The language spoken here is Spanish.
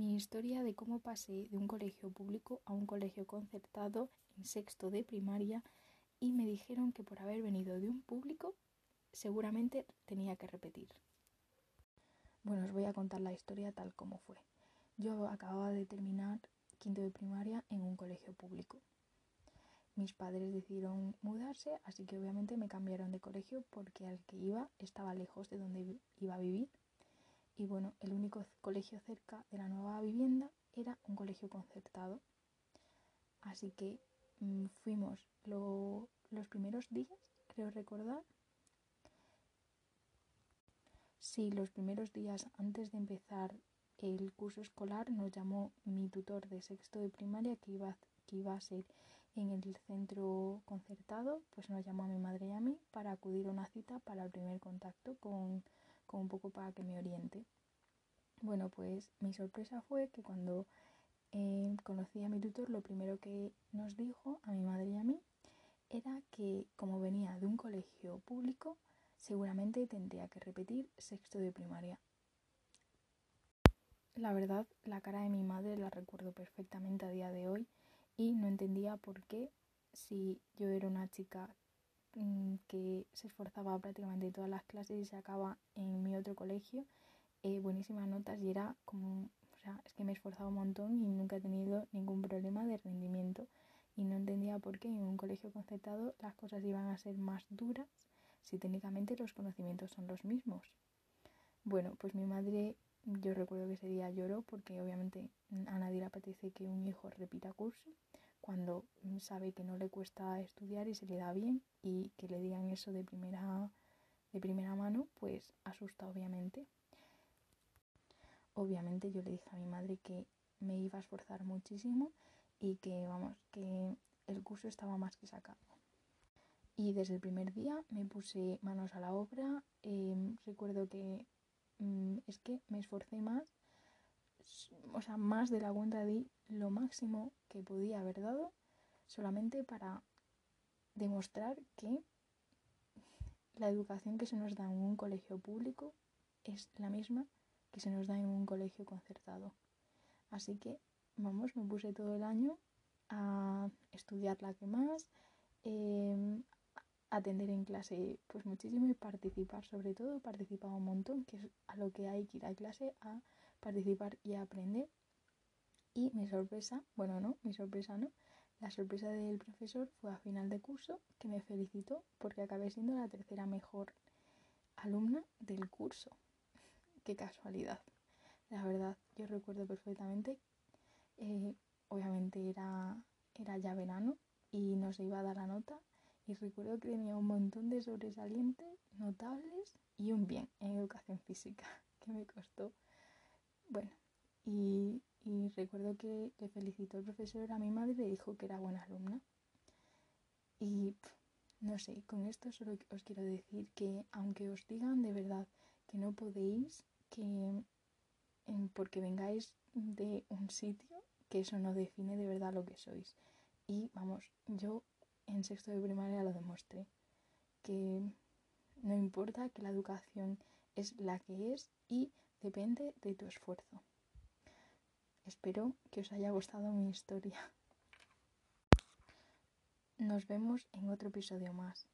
mi historia de cómo pasé de un colegio público a un colegio concertado en sexto de primaria y me dijeron que por haber venido de un público seguramente tenía que repetir. Bueno, os voy a contar la historia tal como fue. Yo acababa de terminar quinto de primaria en un colegio público. Mis padres decidieron mudarse, así que obviamente me cambiaron de colegio porque al que iba estaba lejos de donde iba a vivir y bueno, el único colegio cerca de la nueva vivienda era un colegio concertado. Así que mm, fuimos los primeros días, creo recordar. Sí, los primeros días antes de empezar el curso escolar nos llamó mi tutor de sexto de primaria que iba, que iba a ser en el centro concertado, pues nos llamó a mi madre y a mí para acudir a una cita para el primer contacto con un poco para que me oriente. Bueno, pues mi sorpresa fue que cuando eh, conocí a mi tutor, lo primero que nos dijo a mi madre y a mí era que como venía de un colegio público, seguramente tendría que repetir sexto de primaria. La verdad, la cara de mi madre la recuerdo perfectamente a día de hoy y no entendía por qué si yo era una chica que se esforzaba prácticamente todas las clases y se acaba en mi otro colegio, eh, buenísimas notas y era como, o sea, es que me he esforzado un montón y nunca he tenido ningún problema de rendimiento y no entendía por qué en un colegio concertado las cosas iban a ser más duras si técnicamente los conocimientos son los mismos. Bueno, pues mi madre, yo recuerdo que ese día lloró porque obviamente a nadie le apetece que un hijo repita curso cuando sabe que no le cuesta estudiar y se le da bien y que le digan eso de primera, de primera mano, pues asusta obviamente. Obviamente yo le dije a mi madre que me iba a esforzar muchísimo y que, vamos, que el curso estaba más que sacado. Y desde el primer día me puse manos a la obra. Em, recuerdo que mm, es que me esforcé más, o sea, más de la cuenta di lo máximo que podía haber dado, solamente para demostrar que la educación que se nos da en un colegio público es la misma que se nos da en un colegio concertado. Así que, vamos, me puse todo el año a estudiar la que más, em, atender en clase pues muchísimo y participar, sobre todo participaba un montón, que es a lo que hay que ir a clase, a participar y aprender. Y mi sorpresa, bueno, no, mi sorpresa no, la sorpresa del profesor fue a final de curso que me felicitó porque acabé siendo la tercera mejor alumna del curso qué casualidad. La verdad, yo recuerdo perfectamente, eh, obviamente era, era ya verano y no se iba a dar la nota y recuerdo que tenía un montón de sobresalientes notables y un bien en educación física que me costó. Bueno, y, recuerdo que le felicitó el profesor a mi madre y le dijo que era buena alumna. Y no sé, con esto solo os quiero decir que aunque os digan de verdad que no podéis, que porque vengáis de un sitio, que eso no define de verdad lo que sois. Y vamos, yo en sexto de primaria lo demostré, que no importa que la educación es la que es y depende de tu esfuerzo. Espero que os haya gustado mi historia. Nos vemos en otro episodio más.